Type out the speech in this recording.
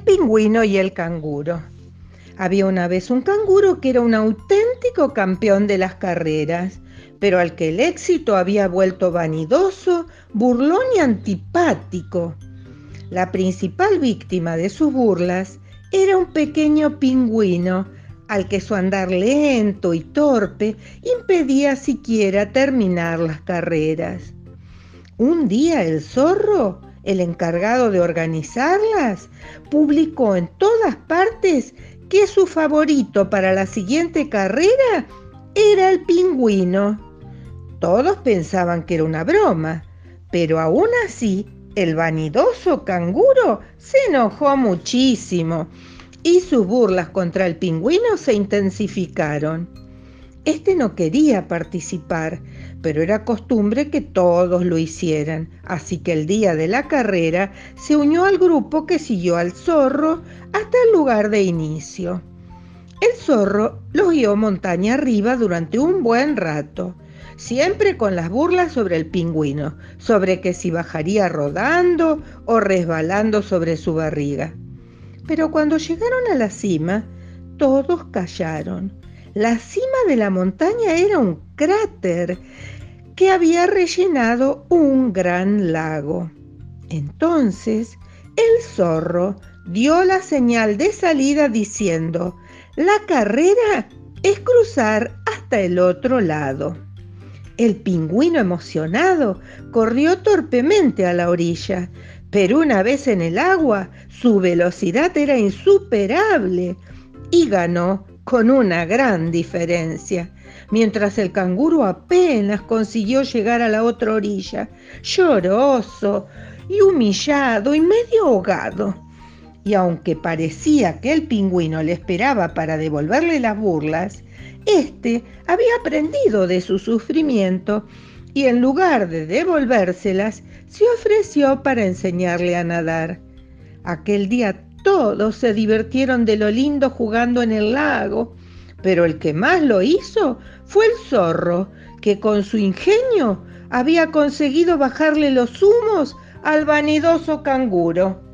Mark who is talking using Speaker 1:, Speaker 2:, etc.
Speaker 1: pingüino y el canguro. Había una vez un canguro que era un auténtico campeón de las carreras, pero al que el éxito había vuelto vanidoso, burlón y antipático. La principal víctima de sus burlas era un pequeño pingüino, al que su andar lento y torpe impedía siquiera terminar las carreras. Un día el zorro, el encargado de organizarlas, publicó en todas partes que su favorito para la siguiente carrera era el pingüino. Todos pensaban que era una broma, pero aún así el vanidoso canguro se enojó muchísimo y sus burlas contra el pingüino se intensificaron. Este no quería participar, pero era costumbre que todos lo hicieran, así que el día de la carrera se unió al grupo que siguió al zorro hasta el lugar de inicio. El zorro los guió montaña arriba durante un buen rato, siempre con las burlas sobre el pingüino, sobre que si bajaría rodando o resbalando sobre su barriga. Pero cuando llegaron a la cima, todos callaron la cima de la montaña era un cráter que había rellenado un gran lago. Entonces el zorro dio la señal de salida diciendo, la carrera es cruzar hasta el otro lado. El pingüino emocionado corrió torpemente a la orilla, pero una vez en el agua su velocidad era insuperable y ganó con una gran diferencia, mientras el canguro apenas consiguió llegar a la otra orilla, lloroso y humillado y medio ahogado. Y aunque parecía que el pingüino le esperaba para devolverle las burlas, éste había aprendido de su sufrimiento y en lugar de devolvérselas, se ofreció para enseñarle a nadar. Aquel día todos se divirtieron de lo lindo jugando en el lago, pero el que más lo hizo fue el zorro, que con su ingenio había conseguido bajarle los humos al vanidoso canguro.